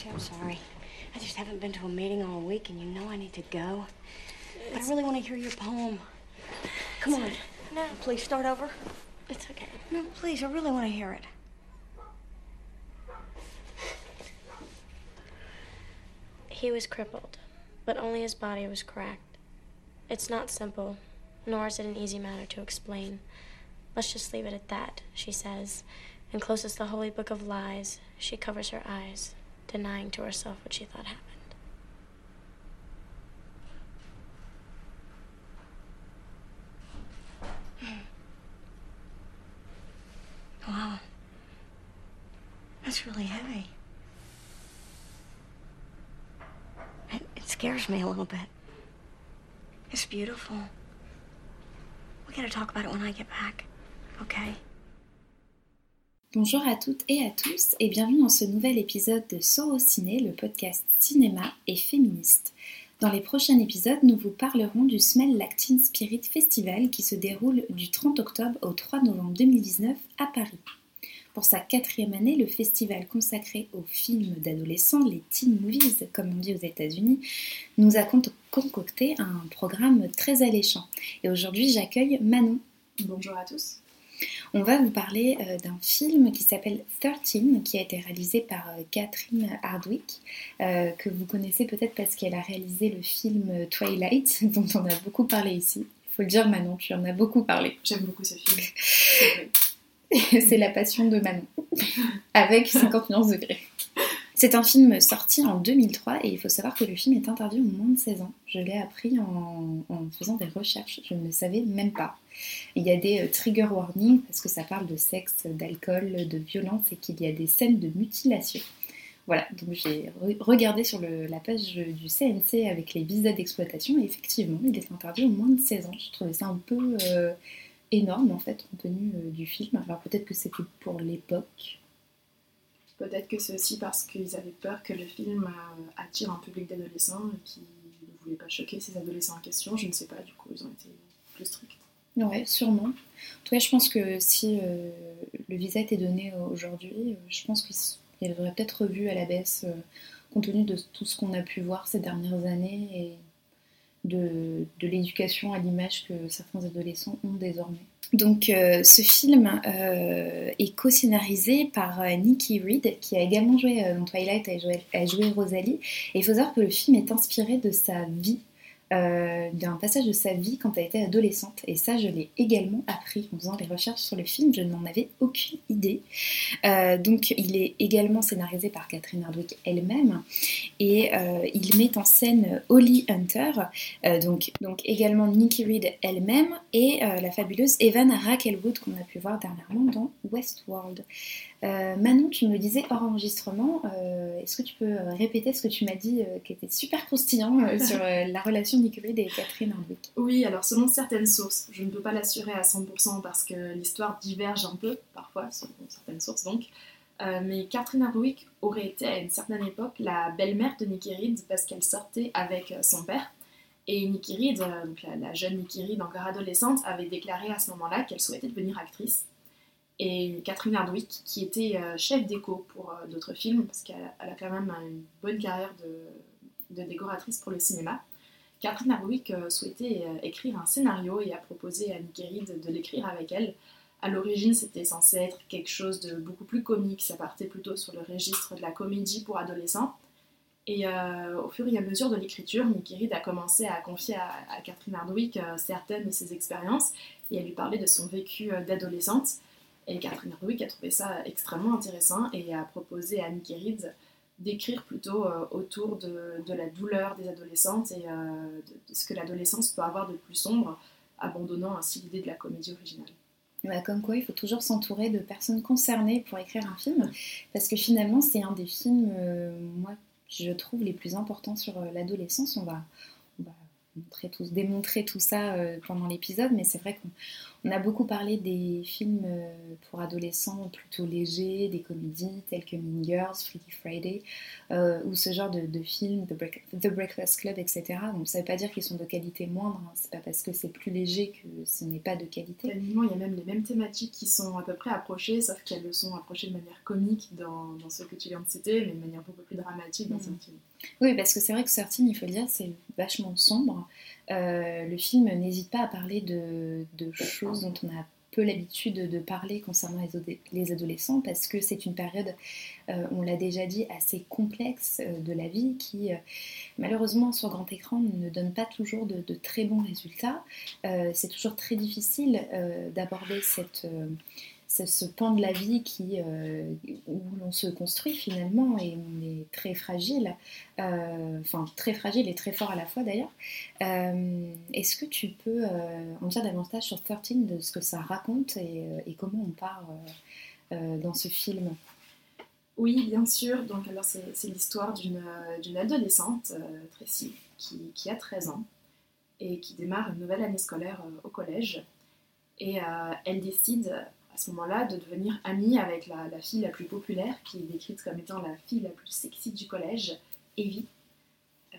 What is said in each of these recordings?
Lucy, I'm sorry. I just haven't been to a meeting all week, and you know I need to go. But I really want to hear your poem. Come on. No, Please start over. it's okay. No, please, I really want to hear it. He was crippled, but only his body was cracked. It's not simple, nor is it an easy matter to explain. Let's just leave it at that, she says, and closes the holy book of lies. She covers her eyes, denying to herself what she thought happened. Hmm. Wow. That's really heavy. It, it scares me a little bit. It's beautiful. We gotta talk about it when I get back. Okay? Bonjour à toutes et à tous et bienvenue dans ce nouvel épisode de Sorociné, le podcast cinéma et féministe. Dans les prochains épisodes, nous vous parlerons du Smell Teen Spirit Festival qui se déroule du 30 octobre au 3 novembre 2019 à Paris. Pour sa quatrième année, le festival consacré aux films d'adolescents, les teen movies, comme on dit aux États-Unis, nous a con- concocté un programme très alléchant. Et aujourd'hui, j'accueille Manon. Bonjour à tous. On va vous parler euh, d'un film qui s'appelle 13, qui a été réalisé par euh, Catherine Hardwick, euh, que vous connaissez peut-être parce qu'elle a réalisé le film Twilight, dont on a beaucoup parlé ici. Il faut le dire, Manon, tu en as beaucoup parlé. J'aime beaucoup ce film. C'est la passion de Manon, avec 50 nuances degrés. C'est un film sorti en 2003 et il faut savoir que le film est interdit aux moins de 16 ans. Je l'ai appris en, faisant des recherches, je ne le savais même pas. Il y a des euh, trigger warnings parce que ça parle de sexe, d'alcool, de violence et qu'il y a des scènes de mutilation. Voilà, donc j'ai re- regardé sur la page du CNC avec les visas d'exploitation et effectivement, il est interdit aux moins de 16 ans. Je trouvais ça un peu euh, énorme en fait, compte tenu euh, du film. Alors peut-être que c'était pour l'époque. Peut-être que c'est aussi parce qu'ils avaient peur que le film euh, attire un public d'adolescents qui ne voulaient pas choquer ces adolescents en question. Je ne sais pas, du coup, ils ont été plus stricts. Ouais, sûrement. En tout cas, je pense que si euh, le visa était donné aujourd'hui, euh, je pense qu'il devrait peut-être revu à la baisse, compte tenu de tout ce qu'on a pu voir ces dernières années et de l'éducation à l'image que certains adolescents ont désormais. Donc, euh, ce film euh, est co-scénarisé par euh, Nikki Reed, qui a également joué dans Twilight, a joué, a joué Rosalie. Et il faut savoir que le film est inspiré de sa vie euh, d'un passage de sa vie quand elle était adolescente. Et ça, je l'ai également appris en faisant les recherches sur le film. Je n'en avais aucune idée. Euh, donc, il est également scénarisé par Catherine Hardwick elle-même. Et euh, il met en scène Holly Hunter, donc, également Nikki Reed elle-même, et la fabuleuse Evan Raquelwood qu'on a pu voir dernièrement dans Westworld. Euh, Manon, tu me disais hors enregistrement, euh, est-ce que tu peux euh, répéter ce que tu m'as dit euh, qui était super croustillant sur la relation de et Catherine Hardwick Oui, alors selon certaines sources, je ne peux pas l'assurer à 100% parce que l'histoire diverge un peu, parfois, selon certaines sources donc. Mais Catherine Hardwick aurait été à une certaine époque la belle-mère de Nikki Reed parce qu'elle sortait avec son père. Et Nikki Reed, donc la, la jeune Nikki Reed encore adolescente, avait déclaré à ce moment-là qu'elle souhaitait devenir actrice. Et Catherine Hardwick, qui était euh, chef d'écho pour euh, d'autres films, parce qu'elle elle a quand même une bonne carrière de, décoratrice pour le cinéma, Catherine Hardwick euh, souhaitait écrire un scénario et a proposé à Nikki Reed de l'écrire avec elle. À l'origine, c'était censé être quelque chose de beaucoup plus comique, ça partait plutôt sur le registre de la comédie pour adolescents. Et au fur et à mesure de l'écriture, Nikki Reed a commencé à confier à, Catherine Hardwick certaines de ses expériences et à lui parler de son vécu d'adolescente. Et Catherine Hardwick a trouvé ça extrêmement intéressant et a proposé à Nikki Reed d'écrire plutôt euh, autour de, la douleur des adolescentes et euh, de, ce que l'adolescence peut avoir de plus sombre, abandonnant ainsi l'idée de la comédie originale. Comme quoi, il faut toujours s'entourer de personnes concernées pour écrire un film, parce que finalement, c'est un des films, euh, moi, je trouve, les plus importants sur euh, l'adolescence. On va, on va montrer démontrer tout ça pendant l'épisode, mais c'est vrai qu'on On a beaucoup parlé des films euh, pour adolescents plutôt légers, des comédies telles que Mean Girls, Freaky Friday, euh, ou ce genre de, de films, The, Breakfast Club, etc. Donc ça ne veut pas dire qu'ils sont de qualité moindre, hein. c'est pas parce que c'est plus léger que ce n'est pas de qualité. il y a même les mêmes thématiques qui sont à peu près approchées, sauf qu'elles le sont approchées de manière comique dans, dans ce que tu viens de citer, mais de manière beaucoup plus dramatique dans mmh. ce film. Oui, parce que c'est vrai que Certain, il faut le dire, c'est vachement sombre. Euh, le film n'hésite pas à parler de, choses dont on a peu l'habitude de parler concernant les, adolescents parce que c'est une période, euh, on l'a déjà dit, assez complexe euh, de la vie qui malheureusement sur grand écran ne donne pas toujours de très bons résultats. c'est toujours très difficile d'aborder cette c'est ce pan de la vie qui, euh, où l'on se construit finalement et on est très fragile, euh, enfin très fragile et très fort à la fois d'ailleurs. Euh, est-ce que tu peux en dire davantage sur 13 de ce que ça raconte et, comment on part dans ce film? Oui, bien sûr. Donc alors c'est, l'histoire d'une, adolescente, Tracy, qui, qui, a 13 ans et qui démarre une nouvelle année scolaire au collège. Et elle décide ce moment-là de devenir amie avec la, fille la plus populaire, qui est décrite comme étant la fille la plus sexy du collège, Evie. Euh,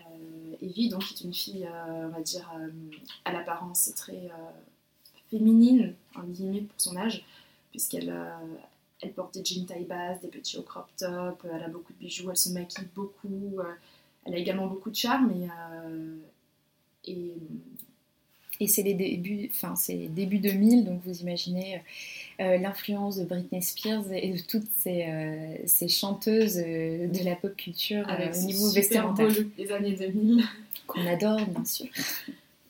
Evie, donc, est une fille, euh, on va dire, euh, à l'apparence très féminine, en guillemets, pour son âge, puisqu'elle elle porte des jeans taille basse, des petits hauts crop top, elle a beaucoup de bijoux, elle se maquille beaucoup, elle a également beaucoup de charme et, et et c'est les débuts, enfin c'est début 2000, donc vous imaginez l'influence de Britney Spears et de toutes ces, euh, chanteuses euh, de la pop culture au niveau vestimentaire. des années 2000. Qu'on adore, bien sûr.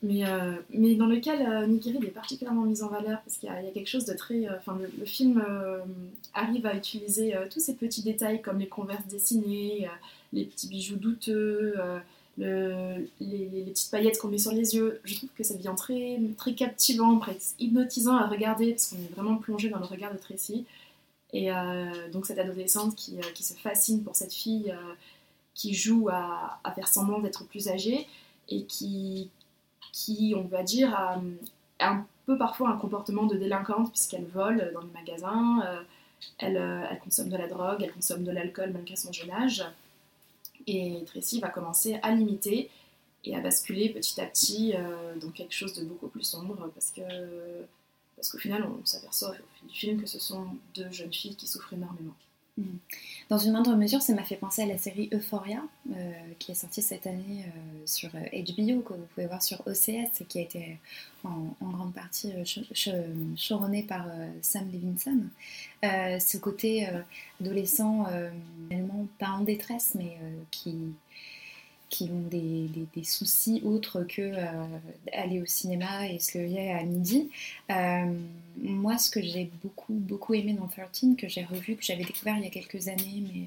Mais, mais dans lequel Nick est particulièrement mise en valeur parce qu'il y, a quelque chose de très. Enfin, le, film arrive à utiliser tous ces petits détails comme les converses dessinées, les petits bijoux douteux le, les, petites paillettes qu'on met sur les yeux, je trouve que ça devient très, très captivant, presque hypnotisant à regarder, parce qu'on est vraiment plongé dans le regard de Tracy. Et euh, donc cette adolescente qui, euh, qui, se fascine pour cette fille euh, qui joue à, à faire semblant d'être plus âgée et qui, qui, on va dire, a, un peu parfois un comportement de délinquante puisqu'elle vole dans les magasins, elle, elle, consomme de la drogue, elle consomme de l'alcool malgré son jeune âge. Et Tracy va commencer à limiter et à basculer petit à petit euh, dans quelque chose de beaucoup plus sombre parce que parce qu'au final on s'aperçoit au fil du film que ce sont deux jeunes filles qui souffrent énormément. Mm. Dans une moindre mesure, ça m'a fait penser à la série Euphoria, euh, qui est sortie cette année euh, sur HBO, que vous pouvez voir sur OCS, qui a été en, grande partie choronée par Sam Levinson. ce côté adolescent, tellement pas en détresse, mais qui qui ont des, soucis autres que euh, aller au cinéma et se lever à midi. Euh, moi, ce que j'ai beaucoup, beaucoup aimé dans 13, que j'ai revu, que j'avais découvert il y a quelques années, mais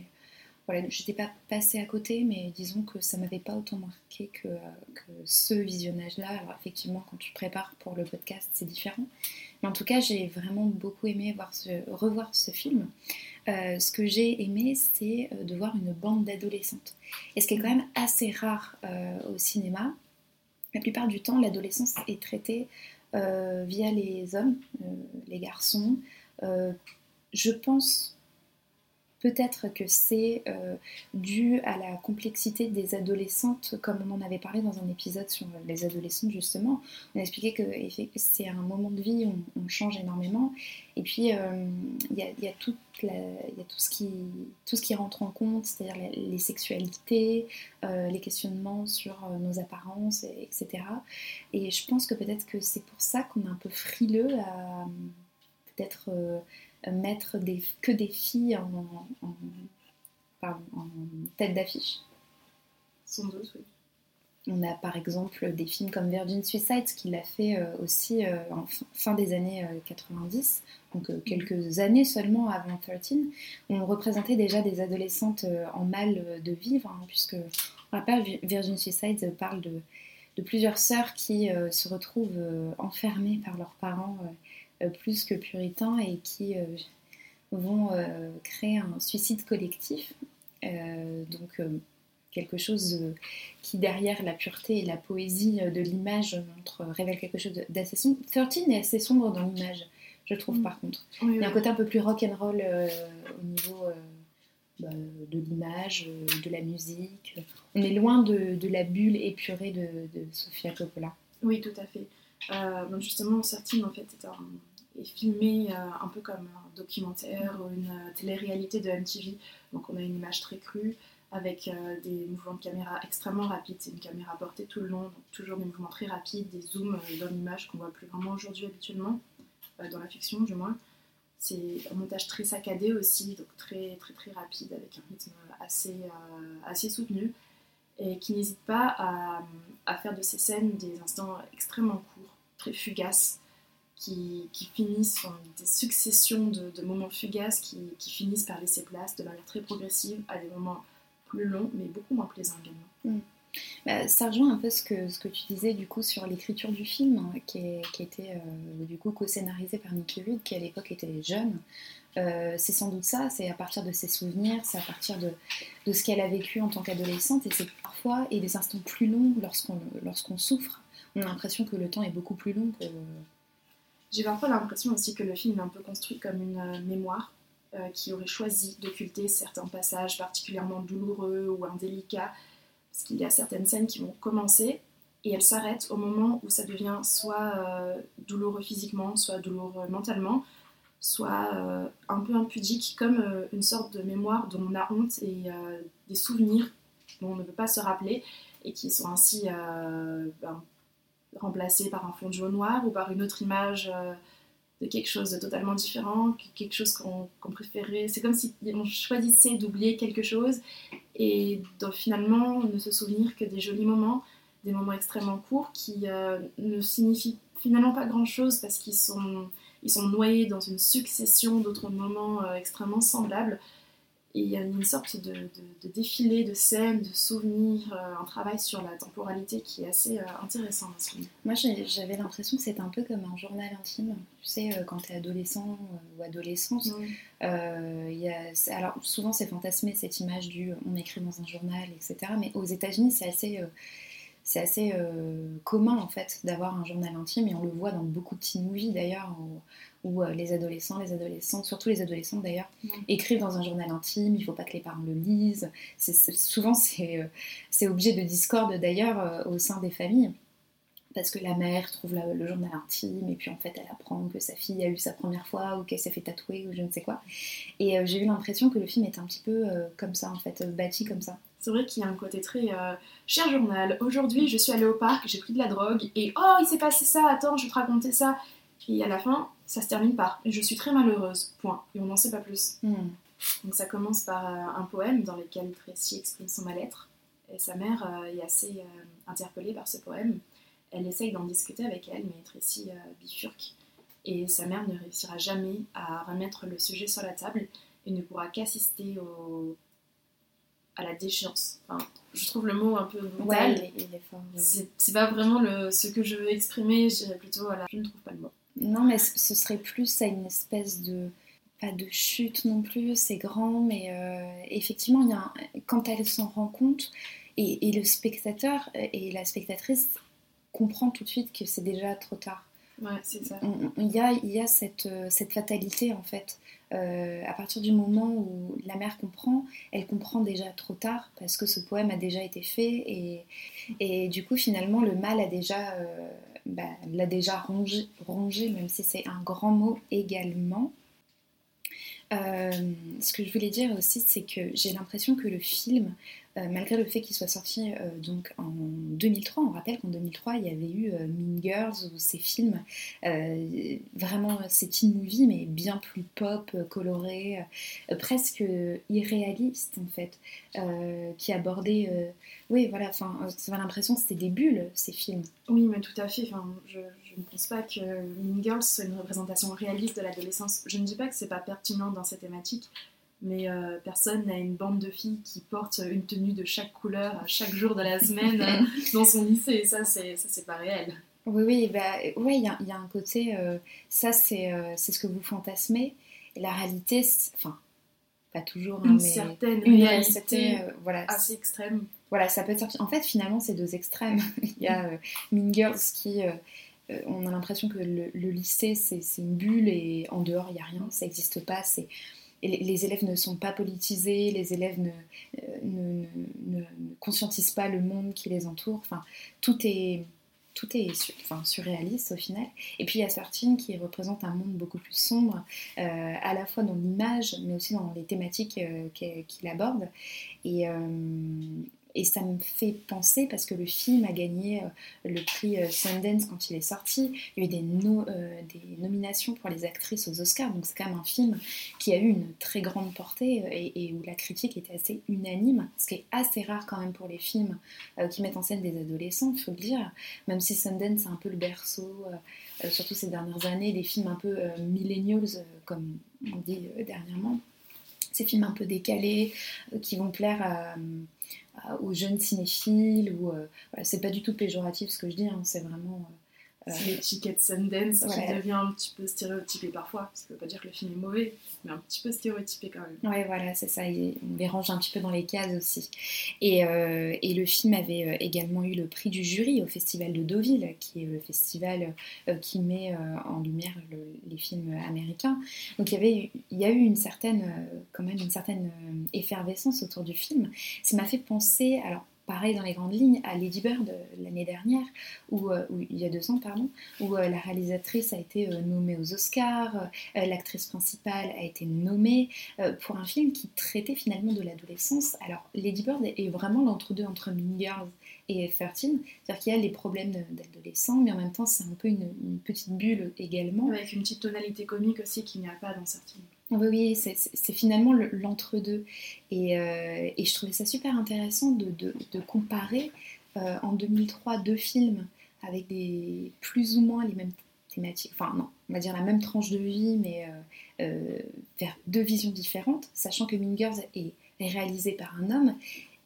voilà, je n'étais pas passée à côté, mais disons que ça m'avait pas autant marqué que, que ce visionnage-là. Alors effectivement, quand tu prépares pour le podcast, c'est différent. Mais en tout cas, j'ai vraiment beaucoup aimé voir ce, revoir ce film. Euh, ce que j'ai aimé, c'est euh, de voir une bande d'adolescentes. Et ce qui est quand même assez rare euh, au cinéma. La plupart du temps, l'adolescence est traitée via les hommes, les garçons. je pense Peut-être que c'est euh, dû à la complexité des adolescentes, comme on en avait parlé dans un épisode sur les adolescentes justement. On a expliqué que c'est un moment de vie où on, change énormément. Et puis, euh, il y, a, tout, ce qui, tout ce qui rentre en compte, c'est-à-dire les sexualités, euh, les questionnements sur nos apparences, etc. Et je pense que peut-être que c'est pour ça qu'on est un peu frileux à peut-être mettre des, que des filles en, en, tête d'affiche. Sans doute, oui. On a par exemple des films comme Virgin Suicide qui l'a fait euh, aussi euh, en fin des années 90, euh, donc quelques années seulement avant 13. On représentait déjà des adolescentes en mal de vivre, hein, puisque on rappelle Virgin Suicide parle de, de plusieurs sœurs qui se retrouvent enfermées par leurs parents plus que puritains et qui euh, vont euh, créer un suicide collectif. donc quelque chose qui, derrière la pureté et la poésie de l'image, montre, révèle quelque chose d'assez sombre. 13 est assez sombre dans l'image, je trouve, mm. par contre. Il y a un côté un peu plus rock and roll au niveau bah, de l'image, de la musique. On est loin de, la bulle épurée de, de, Sofia Coppola. Oui, tout à fait. Euh, justement, Certine, en fait, est, est filmé euh, un peu comme un documentaire ou une euh, télé-réalité de MTV. Donc, on a une image très crue avec des mouvements de caméra extrêmement rapides. C'est une caméra portée tout le long, donc toujours des mouvements très rapides, des zooms dans l'image qu'on voit plus vraiment aujourd'hui habituellement, dans la fiction du moins. C'est un montage très saccadé aussi, donc très très très rapide avec un rythme assez, euh, assez soutenu et qui n'hésite pas à, faire de ces scènes des instants extrêmement courts, très fugaces, qui, finissent en des successions de, moments fugaces qui, finissent par laisser place de manière très progressive à des moments plus longs mais beaucoup moins plaisants également. Mm. Bah, ça rejoint un peu ce que, tu disais du coup sur l'écriture du film, hein, qui, était euh, du coup co-scénarisé par Nicky Reed, qui à l'époque était jeune. Euh, c'est sans doute ça, c'est à partir de ses souvenirs, c'est à partir de, de ce qu'elle a vécu en tant qu'adolescente, et c'est parfois, et des instants plus longs lorsqu'on lorsqu'on souffre, on a l'impression que le temps est beaucoup plus long que... J'ai parfois l'impression aussi que le film est un peu construit comme une euh, mémoire, qui aurait choisi d'occulter certains passages particulièrement douloureux ou indélicats, parce qu'il y a certaines scènes qui vont commencer et elles s'arrêtent au moment où ça devient soit euh, douloureux physiquement, soit douloureux mentalement, soit euh, un peu impudique, comme euh, une sorte de mémoire dont on a honte et des souvenirs dont on ne veut pas se rappeler et qui sont ainsi ben, remplacés par un fond de jaune noir ou par une autre image de quelque chose de totalement différent, quelque chose qu'on préférait. C'est comme si on choisissait d'oublier quelque chose et de finalement ne se souvenir que des jolis moments, des moments extrêmement courts qui euh, ne signifient finalement pas grand-chose parce qu'ils sont, ils sont noyés dans une succession d'autres moments euh, extrêmement semblables et il y a une sorte de, défilé de scènes, de souvenirs, euh, un travail sur la temporalité qui est assez euh, intéressant Moi, j'avais l'impression que c'était un peu comme un journal intime. Tu sais, euh, quand tu es adolescent ou adolescente, y a, alors souvent c'est fantasmé cette image du on écrit dans un journal, etc. Mais aux États-Unis, c'est assez c'est assez commun en fait d'avoir un journal intime et on le voit dans beaucoup de teen movies d'ailleurs où euh, les adolescents, les adolescentes, surtout les adolescentes d'ailleurs, écrivent dans un journal intime, il ne faut pas que les parents le lisent. souvent, euh, c'est objet de discorde d'ailleurs euh, au sein des familles. Parce que la mère trouve le journal intime et puis en fait elle apprend que sa fille a eu sa première fois ou qu'elle s'est fait tatouer ou je ne sais quoi. Et j'ai eu l'impression que le film est un petit peu comme ça en fait, bâti comme ça. C'est vrai qu'il y a un côté très cher journal. Aujourd'hui, je suis allée au parc, j'ai pris de la drogue et oh, il s'est passé ça, attends, je vais te raconter ça. Et à la fin, ça se termine par Je suis très malheureuse, point. Et on n'en sait pas plus. Hmm. Donc ça commence par euh, un poème dans lequel Tracy exprime son mal-être. Et sa mère euh, est assez euh, interpellée par ce poème. Elle essaye d'en discuter avec elle, mais Tracy bifurque. Et sa mère ne réussira jamais à remettre le sujet sur la table et ne pourra qu'assister au... à la déchéance. je trouve le mot un peu brutal. C'est pas vraiment le... ce que je veux exprimer, je dirais plutôt, voilà, je ne trouve pas le mot. Non, mais ce serait plus à une espèce de. Pas de chute non plus, c'est grand, mais euh, effectivement, il y a quand elle s'en rend compte, et, le spectateur et la spectatrice comprend tout de suite que c'est déjà trop tard. Ouais, c'est ça. Il y a, y a cette, cette fatalité en fait. Euh, à partir du moment où la mère comprend, elle comprend déjà trop tard parce que ce poème a déjà été fait et, du coup finalement le mal a déjà euh, bah, l'a déjà rongé, même si c'est un grand mot également. Euh, ce que je voulais dire aussi, c'est que j'ai l'impression que le film euh, malgré le fait qu'il soit sorti euh, donc en 2003. On rappelle qu'en 2003, il y avait eu Mean Girls ou ces films, vraiment ces teen movies, mais bien plus pop, colorés, presque irréalistes en fait, qui abordaient. oui, voilà, enfin, j'avais l'impression que c'était des bulles ces films. Oui, mais tout à fait. Ne pense pas que Mean Girls soit une représentation réaliste de l'adolescence. Je ne dis pas que c'est pas pertinent dans ces thématiques mais euh, personne n'a une bande de filles qui portent une tenue de chaque couleur chaque jour de la semaine euh, dans son lycée. Ça, c'est, ça, c'est pas réel. Oui, oui, bah, ouais, il y, y, a un côté, euh, ça, c'est, c'est ce que vous fantasmez. Et la réalité, enfin, pas toujours, hein, une mais certaine une réalité réalité, euh, voilà, assez extrême. voilà, ça peut être. En fait, finalement, c'est deux extrêmes. Il y a euh, Mean Girls qui, euh, on a l'impression que le, lycée c'est une bulle et en dehors il n'y a rien, ça n'existe pas. Les, élèves ne sont pas politisés, les élèves ne, euh, conscientisent pas le monde qui les entoure. Tout est tout surréaliste au final. Et puis il y a Sortine qui représente un monde beaucoup plus sombre, euh, à la fois dans l'image, mais aussi dans les thématiques qu'il aborde. Et ça me fait penser, parce que le film a gagné euh, le prix euh, Sundance quand il est sorti, il y a eu euh, des nominations pour les actrices aux Oscars, donc c'est quand même un film qui a eu une très grande portée et, où la critique était assez unanime, ce qui est assez rare quand même pour les films qui mettent en scène des adolescents, il faut le dire, même si Sundance c'est un peu le berceau, surtout ces dernières années, des films un peu millennials, comme on dit dernièrement, ces films un peu décalés qui vont plaire à- aux jeunes cinéphiles, ou euh, voilà, c'est pas du tout péjoratif ce que je dis, hein, c'est vraiment... C'est l'étiquette Sundance qui Ouais. devient un petit peu stéréotypée parfois. Ça veut pas dire que le film est mauvais, mais un petit peu stéréotypé quand même. Ouais, voilà, c'est ça. il- On les range un petit peu dans les cases aussi. Et, euh, et le film avait euh, également eu le prix du jury au Festival de Deauville, qui est le festival euh, qui met en lumière le- les films américains. Donc il y, avait, il y a eu une certaine, quand même une certaine effervescence autour du film. Ça m'a fait penser, alors pareil dans les grandes lignes, à Lady Bird euh, l'année dernière, ou il y a deux ans, pardon, où euh, la réalisatrice a été euh, nommée aux Oscars, euh, l'actrice principale a été nommée euh, pour un film qui traitait finalement de l'adolescence. Alors, Lady Bird est vraiment l'entre-deux entre Mean Girls et 13, c'est-à-dire qu'il y a les problèmes d'adolescents, mais en même temps, c'est un peu une, une petite bulle également. Avec une petite tonalité comique aussi qu'il n'y a pas dans certains. Oui, oui, c'est finalement le- l'entre-deux. Et, euh, et je trouvais ça super intéressant de, comparer euh, en 2003 deux films avec des plus ou moins les mêmes thématiques, enfin non, on va dire la même tranche de vie, mais euh, vers deux visions différentes, sachant que Mean Girls est réalisé par un homme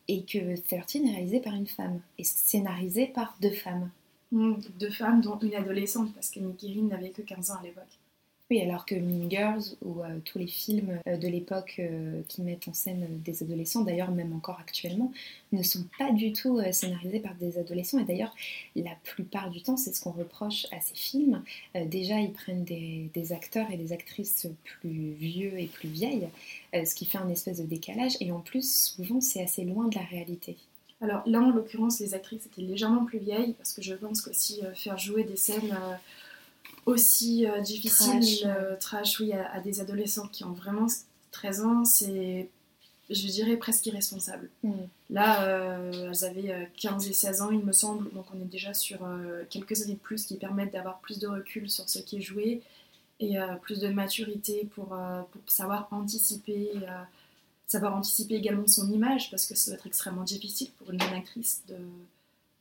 et que 13 est réalisé par une femme et scénarisé par deux femmes. Mmh, Deux femmes, dont une adolescente, parce que Nicky Rin n'avait que 15 ans à l'époque. Oui, alors que Mean Girls ou euh, tous les films euh, de l'époque euh, qui mettent en scène des adolescents, d'ailleurs même encore actuellement, ne sont pas du tout scénarisés par des adolescents. Et d'ailleurs, la plupart du temps, c'est ce qu'on reproche à ces films. Déjà, ils prennent des, des acteurs et des actrices plus vieux et plus vieilles, ce qui fait un espèce de décalage. Et en plus, souvent, c'est assez loin de la réalité. Alors là, en l'occurrence, les actrices étaient légèrement plus vieilles, parce que je pense qu'aussi euh, faire jouer des scènes aussi euh, difficiles, Trash, euh, trash, oui, à, à des adolescents qui ont vraiment 13 ans, c'est, je dirais, presque irresponsable. Mm. Là, euh, elles avaient euh, 15 et 16 ans, il me semble, donc on est déjà sur quelques années de plus qui permettent d'avoir plus de recul sur ce qui est joué et plus de maturité pour, pour savoir anticiper, savoir anticiper également son image, parce que ça doit être extrêmement difficile pour une jeune actrice de,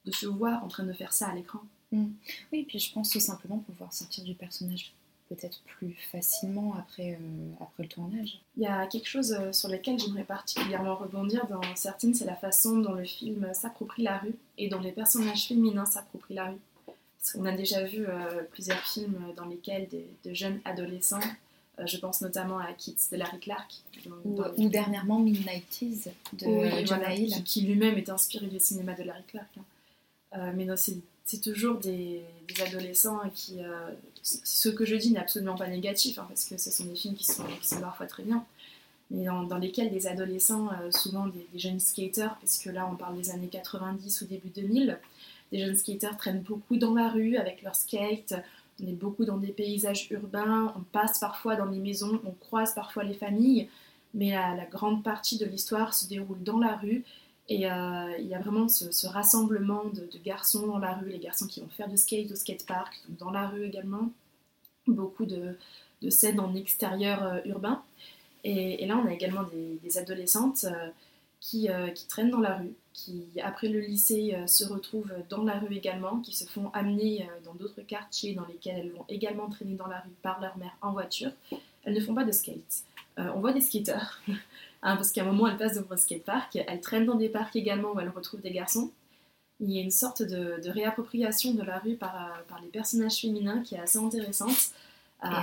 de se voir en train de faire ça à l'écran. Oui, puis je pense tout simplement pouvoir sortir du personnage peut-être plus facilement après, euh, après le tournage. Il y a quelque chose euh, sur lequel j'aimerais particulièrement rebondir dans certaines, c'est la façon dont le film s'approprie la rue et dont les personnages féminins s'approprient la rue. Parce qu'on a déjà vu euh, plusieurs films dans lesquels des, de jeunes adolescents, euh, je pense notamment à Kids de Larry Clark, Ou, dernièrement Midnighties de Oui, voilà, Hill. qui, qui lui-même est inspiré du cinéma de Larry Clark. hein. Mais non, c'est c'est toujours des, adolescents qui. euh, ce que je dis n'est absolument pas négatif, hein, parce que ce sont des films qui sont, parfois très bien, mais dans, lesquels des adolescents, euh, souvent des, jeunes skaters, parce que là on parle des années 90 ou début 2000, des jeunes skaters traînent beaucoup dans la rue avec leur skate. On est beaucoup dans des paysages urbains, on passe parfois dans les maisons, on croise parfois les familles, mais la grande partie de l'histoire se déroule dans la rue. Et il y a vraiment ce, rassemblement de, garçons dans la rue, les garçons qui vont faire du skate au skatepark, donc dans la rue également. Beaucoup de, de scènes en extérieur euh, urbain. Et, là, on a également des, adolescentes euh, qui, euh, qui traînent dans la rue, qui, après le lycée, se retrouvent dans la rue également, qui se font amener dans d'autres quartiers dans lesquels elles vont également traîner dans la rue par leur mère en voiture. Elles ne font pas de skate. On voit des skateurs, hein, parce qu'à un moment, elles passent devant un skatepark, elles traînent dans des parcs également où elles retrouvent des garçons. Il y a une sorte de, de réappropriation de la rue par, euh, par les personnages féminins qui est assez intéressante. Et Ah,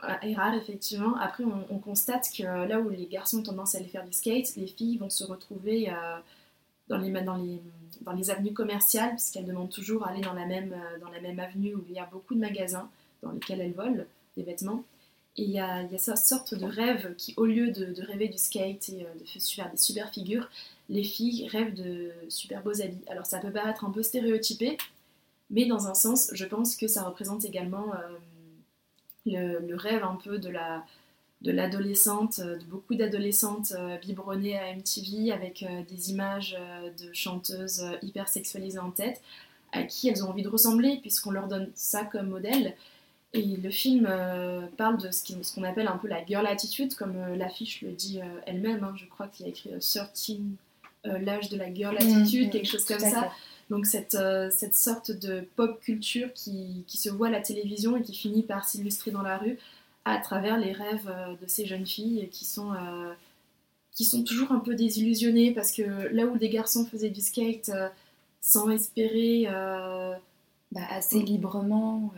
rare. est rare effectivement. Après, on, constate que là où les garçons ont tendance à aller faire du skate, les filles vont se retrouver dans, les, dans, les, dans les avenues commerciales, parce qu'elles demandent toujours à aller dans la, même, dans la même avenue où il y a beaucoup de magasins dans lesquels elles volent des vêtements. Et il y a, cette sorte de rêve qui, au lieu de, rêver du skate et de faire des super figures, les filles rêvent de super beaux habits. Alors ça peut paraître un peu stéréotypé, mais dans un sens, je pense que ça représente également euh, le, rêve un peu de la de l'adolescente, de beaucoup d'adolescentes euh, biberonnées à MTV avec euh, des images de chanteuses hyper sexualisées en tête, à qui elles ont envie de ressembler puisqu'on leur donne ça comme modèle. Et le film parle de ce qu'on appelle un peu la girl attitude, comme l'affiche le dit elle-même. Hein. je crois qu'il y a écrit 13, l'âge de la girl mmh, attitude, mmh, quelque chose comme ça. Donc cette, euh, cette sorte de pop culture qui, qui, se voit à la télévision et qui finit par s'illustrer dans la rue à travers les rêves euh, de ces jeunes filles qui sont, euh, qui sont toujours un peu désillusionnées parce que là où des garçons faisaient du skate sans espérer... Bah, assez librement...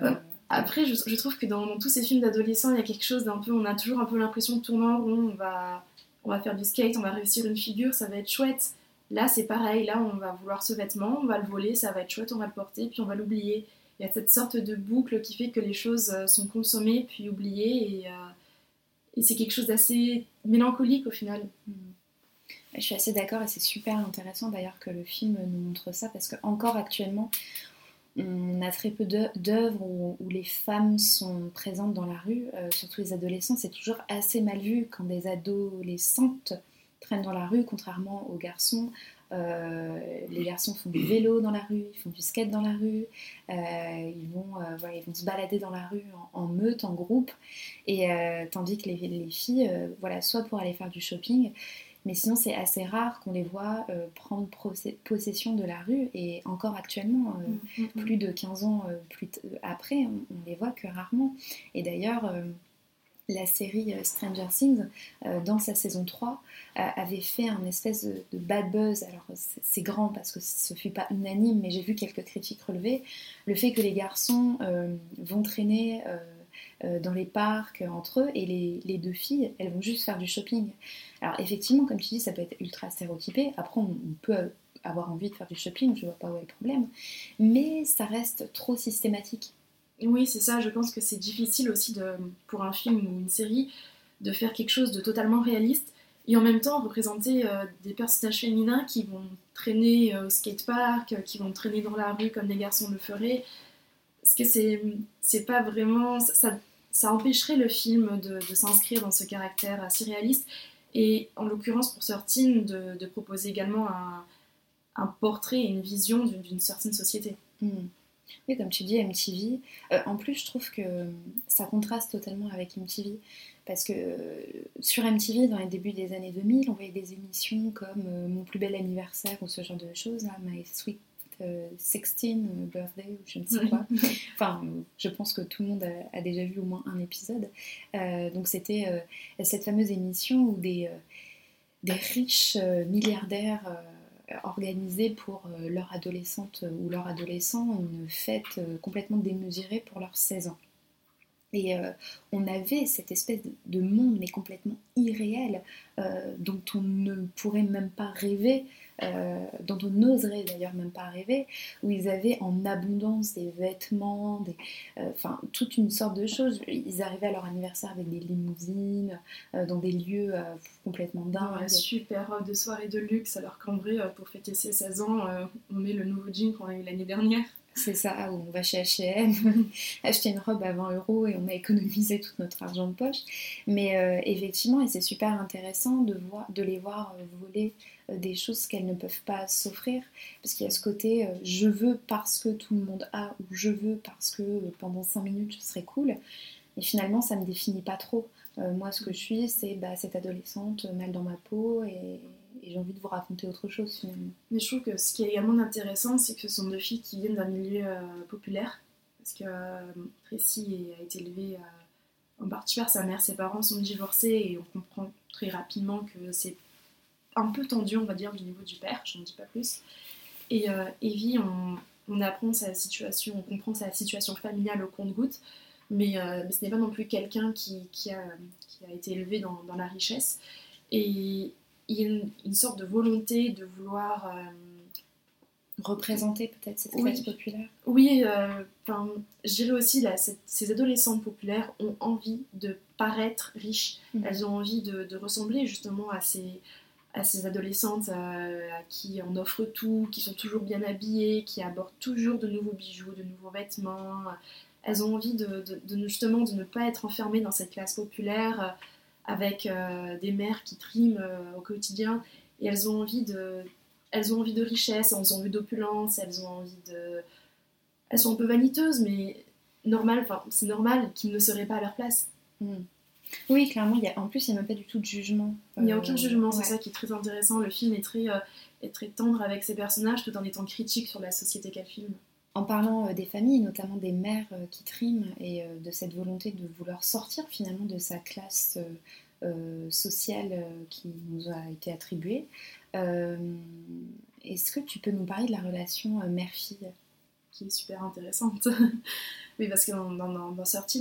Après, je, trouve que dans, tous ces films d'adolescents, il y a quelque chose d'un peu... On a toujours un peu l'impression de tourner en rond, on va, on va faire du skate, on va réussir une figure, ça va être chouette. Là, c'est pareil. Là, on va vouloir ce vêtement, on va le voler, ça va être chouette, on va le porter, puis on va l'oublier. Il y a cette sorte de boucle qui fait que les choses euh, sont consommées, puis oubliées, euh, et, c'est quelque chose d'assez mélancolique au final. Je suis assez d'accord, et c'est super intéressant d'ailleurs que le film nous montre ça, parce qu'encore actuellement, on a très peu d'œuvres où, les femmes sont présentes dans la rue, euh, surtout les adolescents. C'est toujours assez mal vu quand des adolescentes traînent dans la rue, contrairement aux garçons. Euh, les garçons font du vélo dans la rue, ils font du skate dans la rue, euh, ils, vont, ils vont se balader dans la rue en, meute, en groupe, et tandis que les, filles, voilà, soit pour aller faire du shopping, mais sinon c'est assez rare qu'on les voit prendre possession de la rue, et encore actuellement, mm, mm, mm. plus de 15 ans plus après, on, on, les voit que rarement. Et d'ailleurs, la série euh, Stranger Things, euh, dans sa saison 3, euh, avait fait un espèce de, bad buzz. Alors c'est grand parce que ce ne fut pas unanime, mais j'ai vu quelques critiques relever. Le fait que les garçons vont traîner dans les parcs entre eux et les, deux filles, elles vont juste faire du shopping. Alors effectivement, comme tu dis, ça peut être ultra stéréotypé. Après, on, peut avoir envie de faire du shopping, je vois pas où est le problème. Mais ça reste trop systématique. Oui, c'est ça. Je pense que c'est difficile aussi de, pour un film ou une série de faire quelque chose de totalement réaliste et en même temps représenter euh, des personnages féminins qui vont traîner euh, au skatepark, euh, qui vont traîner dans la rue comme des garçons le feraient. Parce que c'est, c'est pas vraiment. Ça, ça empêcherait le film de, de s'inscrire dans ce caractère assez réaliste. Et en l'occurrence, pour Sortine, de, de proposer également un, un portrait et une vision d'une, certaine société. Hmm. Oui, comme tu dis, MTV. Euh, en plus, je trouve que ça contraste totalement avec MTV. Parce que euh, sur MTV, dans les débuts des années 2000, on voyait des émissions comme euh, Mon plus bel anniversaire ou ce genre de choses, là, My Sweet 16 Birthday ou je ne sais quoi. enfin, je pense que tout le monde a, déjà vu au moins un épisode. donc, c'était cette fameuse émission où des, des riches milliardaires organiser pour euh, leur adolescente ou leur adolescent une fête euh, complètement démesurée pour leurs 16 ans. Et euh, on avait cette espèce de monde, mais complètement irréel, dont on ne pourrait même pas rêver euh, dont on n'oserait d'ailleurs même pas rêver, où ils avaient en abondance des vêtements, des, euh, enfin toute une sorte de choses. Ils arrivaient à leur anniversaire avec des limousines, euh, dans des lieux complètement dingues. super robe de soirée de luxe, alors qu'en vrai, pour fêter ses 16 ans, on met le nouveau jean qu'on a eu l'année dernière. C'est ça, où on va chez H&M acheter une robe à 20 euros et on a économisé tout notre argent de poche. Mais effectivement, et c'est super intéressant de, voir, de les voir voler euh, des choses qu'elles ne peuvent pas s'offrir, parce qu'il y a ce côté euh, je veux parce que tout le monde a, ou je veux parce que euh, pendant 5 minutes ce serait cool, et finalement ça me définit pas trop. moi ce que je suis, c'est bah, cette adolescente mal dans ma peau, et, j'ai envie de vous raconter autre chose. Mais je trouve que ce qui est également intéressant, c'est que ce sont deux filles qui viennent d'un milieu populaire, parce que Tracy a été élevée en partie par sa mère, ses parents sont divorcés, et on comprend très rapidement que c'est un peu tendu, on va dire, du niveau du père, je n'en dis pas plus. Et euh, Evie, on, apprend sa situation, on comprend sa situation familiale au compte-goutte. mais, euh, ce n'est pas non plus quelqu'un qui, a, été élevé dans, la richesse. Et y a une, une sorte de volonté de vouloir... euh, Représenter peut-être cette Oui. classe populaire. Oui, euh, enfin, je dirais aussi, là, cette- ces adolescentes populaires ont envie de paraître riches. Mhm. Elles ont envie de, de ressembler justement à ces, à ces adolescentes euh, à qui on offre tout, qui sont toujours bien habillées, qui abordent toujours de nouveaux bijoux, de nouveaux vêtements. Elles ont envie de, de- justement de ne pas être enfermées dans cette classe populaire euh, avec euh, des mères qui triment euh, au quotidien. Et elles ont envie de, elles ont envie de richesse, elles ont envie d'opulence, elles ont envie de... Elles sont un peu vaniteuses, mais normal, enfin, c'est normal qu'ils ne seraient pas à leur place. Mm. Oui, clairement, il y a, en plus, il n'y a même pas du tout de jugement. Il n'y a Euh, aucun jugement, c'est ouais. ça qui est très intéressant. Le film est très, euh, est très tendre avec ses personnages tout en étant critique sur la société qu'elle filme. En parlant euh, des familles, notamment des mères euh, qui triment et euh, de cette volonté de vouloir sortir finalement de sa classe sociale qui nous a été attribuée, est-ce que tu peux nous parler de la relation mère-fille? Qui est super intéressante. oui, parce que dans, dans,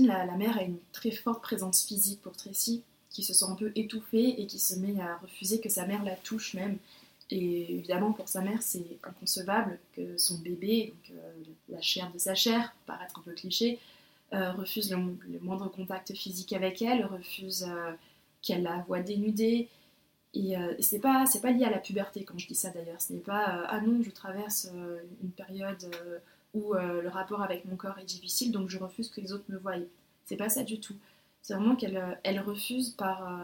la mère a une très forte présence physique pour Tracy, qui se sent un peu étouffée et qui se met à refuser que sa mère la touche même. Et évidemment, pour sa mère, c'est inconcevable que son bébé, donc, euh, la chair de sa chair, pour paraître un peu cliché, euh, refuse le, moindre contact physique avec elle, refuse euh, qu'elle la voie dénudée. Et, et c'est pas, pas lié à la puberté quand je dis ça d'ailleurs. Ce n'est pas ah non, je traverse une période où le rapport avec mon corps est difficile, donc je refuse que les autres me voient. C'est pas ça du tout. C'est vraiment qu'elle elle refuse par,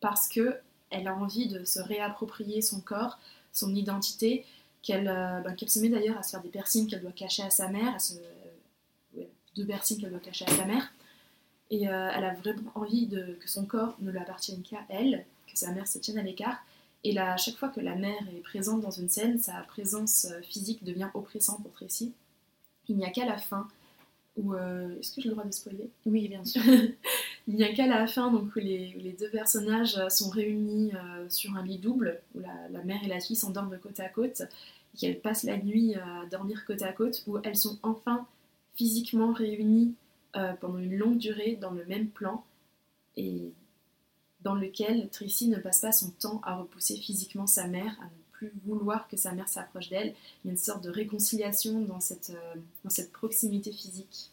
parce que elle a envie de se réapproprier son corps, son identité, qu'elle euh, ben, qu'elle se met d'ailleurs à se faire des piercings qu'elle doit cacher à sa mère, à se, euh, deux piercings qu'elle doit cacher à sa mère. Et euh, elle a vraiment envie de, que son corps ne lui appartienne qu'à elle, que sa mère se tienne à l'écart. Et là, à chaque fois que la mère est présente dans une scène, sa présence physique devient oppressante pour Tracy. Il n'y a qu'à la fin où... Est-ce que j'ai le droit de spoiler? Oui, bien sûr. Il n'y a qu'à la fin donc, où, les, deux personnages euh, sont réunis euh, sur un lit double, où la, mère et la fille s'endorment côte à côte, et qu'elles passent la nuit à dormir côte à côte, où elles sont enfin physiquement réunies euh, pendant une longue durée dans le même plan, et dans lequel Tracy ne passe pas son temps à repousser physiquement sa mère, à ne plus vouloir que sa mère s'approche d'elle. Il y a une sorte de réconciliation euh, dans cette proximité physique.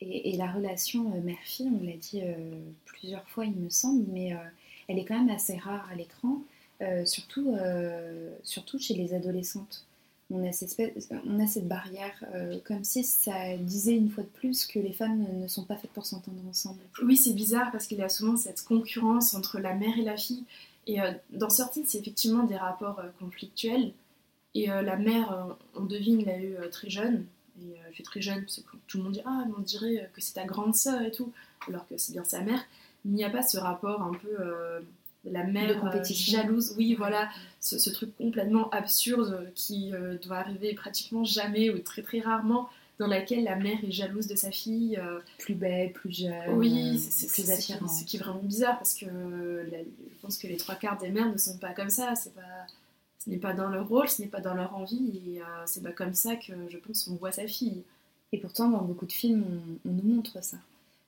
Et, la relation euh, mère-fille, on l'a dit euh, plusieurs fois, il me semble, mais euh, elle est quand même assez rare à l'écran, surtout, surtout chez les adolescentes. On a cette, barrière, comme si ça disait une fois de plus que les femmes ne, sont pas faites pour s'entendre ensemble. Oui, c'est bizarre parce qu'il y a souvent cette concurrence entre la mère et la fille. Et euh, dans certaines, c'est effectivement des rapports conflictuels. Et la mère, on devine, l'a eu très jeune. Et euh, elle fait très jeune, parce que tout le monde dit Ah, mais on dirait euh, que c'est ta grande sœur et tout. Alors que c'est bien sa mère. Il n'y a pas ce rapport un peu. euh, de la mère euh, compétition. jalouse, oui, voilà, ce, ce truc complètement absurde euh, qui euh, doit arriver pratiquement jamais ou très très rarement, dans laquelle la mère est jalouse de sa fille. euh, Plus belle, plus jeune, oui, euh, c'est- plus c'est ce qui- attirante. ce qui est vraiment bizarre parce que euh, je pense que les trois quarts des mères ne sont pas comme ça. C'est pas, ce n'est pas dans leur rôle, ce n'est pas dans leur envie et euh, c'est pas comme ça que je pense qu'on voit sa fille. Et pourtant, dans beaucoup de films, on, on nous montre ça.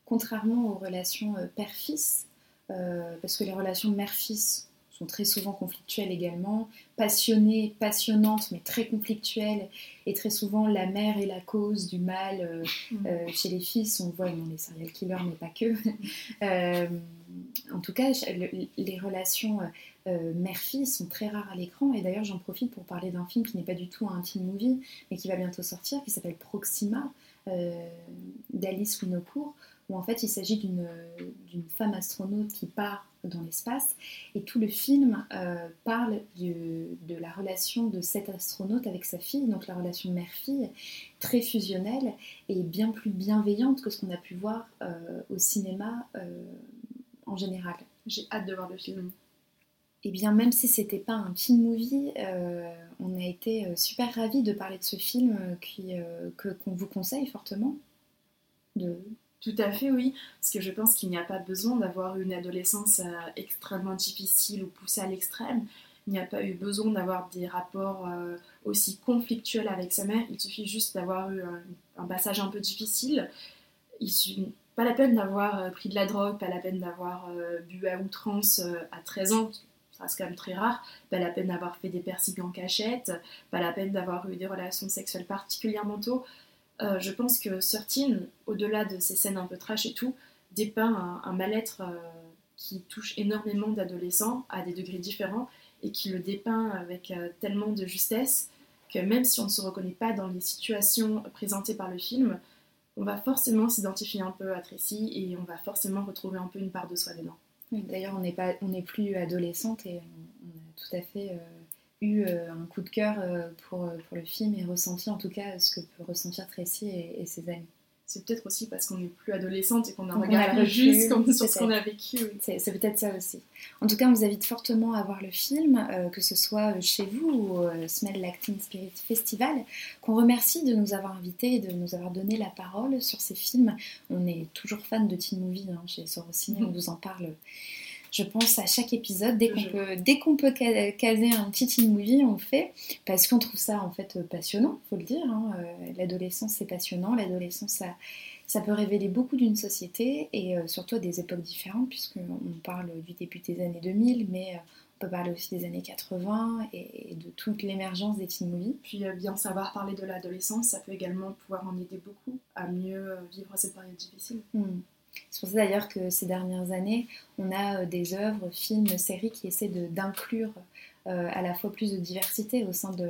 Contrairement aux relations euh, père-fils, euh, parce que les relations mère-fils sont très souvent conflictuelles également, passionnées, passionnantes, mais très conflictuelles, et très souvent la mère est la cause du mal. euh, euh, chez les fils, on voit dans les serial killers, mais pas que. Euh, en tout cas, le- les relations euh, mère-fille sont très rares à l'écran. Et d'ailleurs, j'en profite pour parler d'un film qui n'est pas du tout un teen movie, mais qui va bientôt sortir, qui s'appelle Proxima, euh, d'Alice Winocourt, où en fait il s'agit d'une femme astronaute qui part dans l'espace. Et tout le film euh, parle de la relation de cette astronaute avec sa fille, donc la relation mère-fille, très fusionnelle et bien plus bienveillante que ce qu'on a pu voir euh, au cinéma euh, en général. J'ai hâte de voir le film. Et bien même si c'était pas un teen movie, euh, on a été euh, super ravis de parler de ce film qui, euh, que- qu'on vous conseille fortement. De... Tout à fait, oui, parce que je pense qu'il n'y a pas besoin d'avoir une adolescence extrêmement difficile ou poussée à l'extrême. Il n'y a pas eu besoin d'avoir des rapports aussi conflictuels avec sa mère. Il suffit juste d'avoir eu un, passage un peu difficile il pas la peine d'avoir pris de la drogue, pas la peine d'avoir bu à outrance à 13 ans, ça reste quand même très rare, pas la peine d'avoir fait des persillons en cachette, pas la peine d'avoir eu des relations sexuelles particulièrement tôt. je pense que Certain, au-delà de ces scènes un peu trash et tout, dépeint un, mal-être qui touche énormément d'adolescents à des degrés différents et qui le dépeint avec euh, tellement de justesse que même si on ne se reconnaît pas dans les situations présentées par le film, on va forcément s'identifier un peu à Tracy et on va forcément retrouver un peu une part de soi dedans. D'ailleurs, on n'est pas, on n'est plus adolescente et on, a tout à fait euh, eu euh, un coup de cœur pour, pour le film et ressenti en tout cas ce que peut ressentir Tracy et ses amis c'est peut-être aussi parce qu'on n'est plus adolescente et qu'on a regardé juste comme sur ce qu'on a vécu. C'est peut-être ça aussi. En tout cas, on vous invite fortement à voir le film, euh, que ce soit euh, chez vous ou au euh, Smell Acting Spirit Festival, qu'on remercie de nous avoir invités et de nous avoir donné la parole sur ces films. On est toujours fan de teen movie hein, chez Sorociné, mm-hmm. on vous en parle je pense, à chaque épisode. Dès qu'on peut, dès qu'on peut caser un petit teen movie, on le fait, parce qu'on trouve ça en fait passionnant, faut le dire. Hein. Euh, l'adolescence, c'est passionnant. L'adolescence, ça, ça peut révéler beaucoup d'une société et euh, surtout à des époques différentes, puisqu'on parle du début des années 2000, mais euh, on peut parler aussi des années 80 et, de toute l'émergence des teen movies. Puis bien savoir parler de l'adolescence, ça peut également pouvoir en aider beaucoup à mieux vivre cette période difficile. Mmh. C'est pour ça d'ailleurs que ces dernières années, on a euh, des œuvres, films, séries qui essaient d'inclure euh, à la fois plus de diversité au sein de,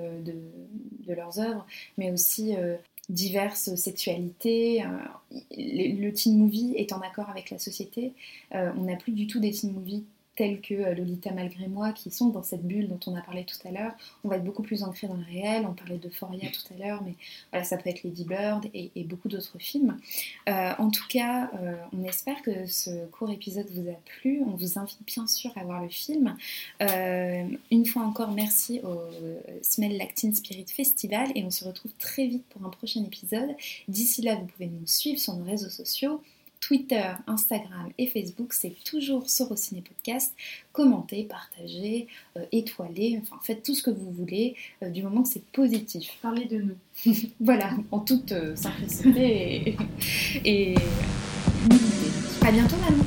leurs œuvres, mais aussi euh, diverses sexualités. le, teen movie est en accord avec la société. on n'a plus du tout des teen movies tels que euh, Lolita malgré moi, qui sont dans cette bulle dont on a parlé tout à l'heure. On va être beaucoup plus ancré dans le réel. On parlait de Foria tout à l'heure, mais voilà, ça peut être Lady Bird et, beaucoup d'autres films. Euh, en tout cas, euh, on espère que ce court épisode vous a plu. On vous invite bien sûr à voir le film. une fois encore, merci au Smell Lactin Spirit Festival et on se retrouve très vite pour un prochain épisode. D'ici là, vous pouvez nous suivre sur nos réseaux sociaux. Twitter, Instagram et Facebook, c'est toujours Sorociné Podcast. Commentez, partagez, euh, étoilez, enfin faites tout ce que vous voulez, euh, du moment que c'est positif. Parlez de nous. voilà, en toute euh, simplicité et, et, À bientôt Manon.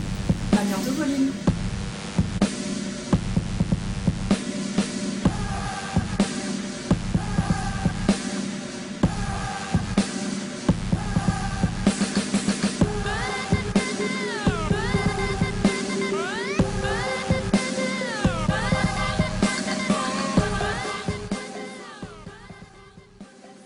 À bientôt Pauline.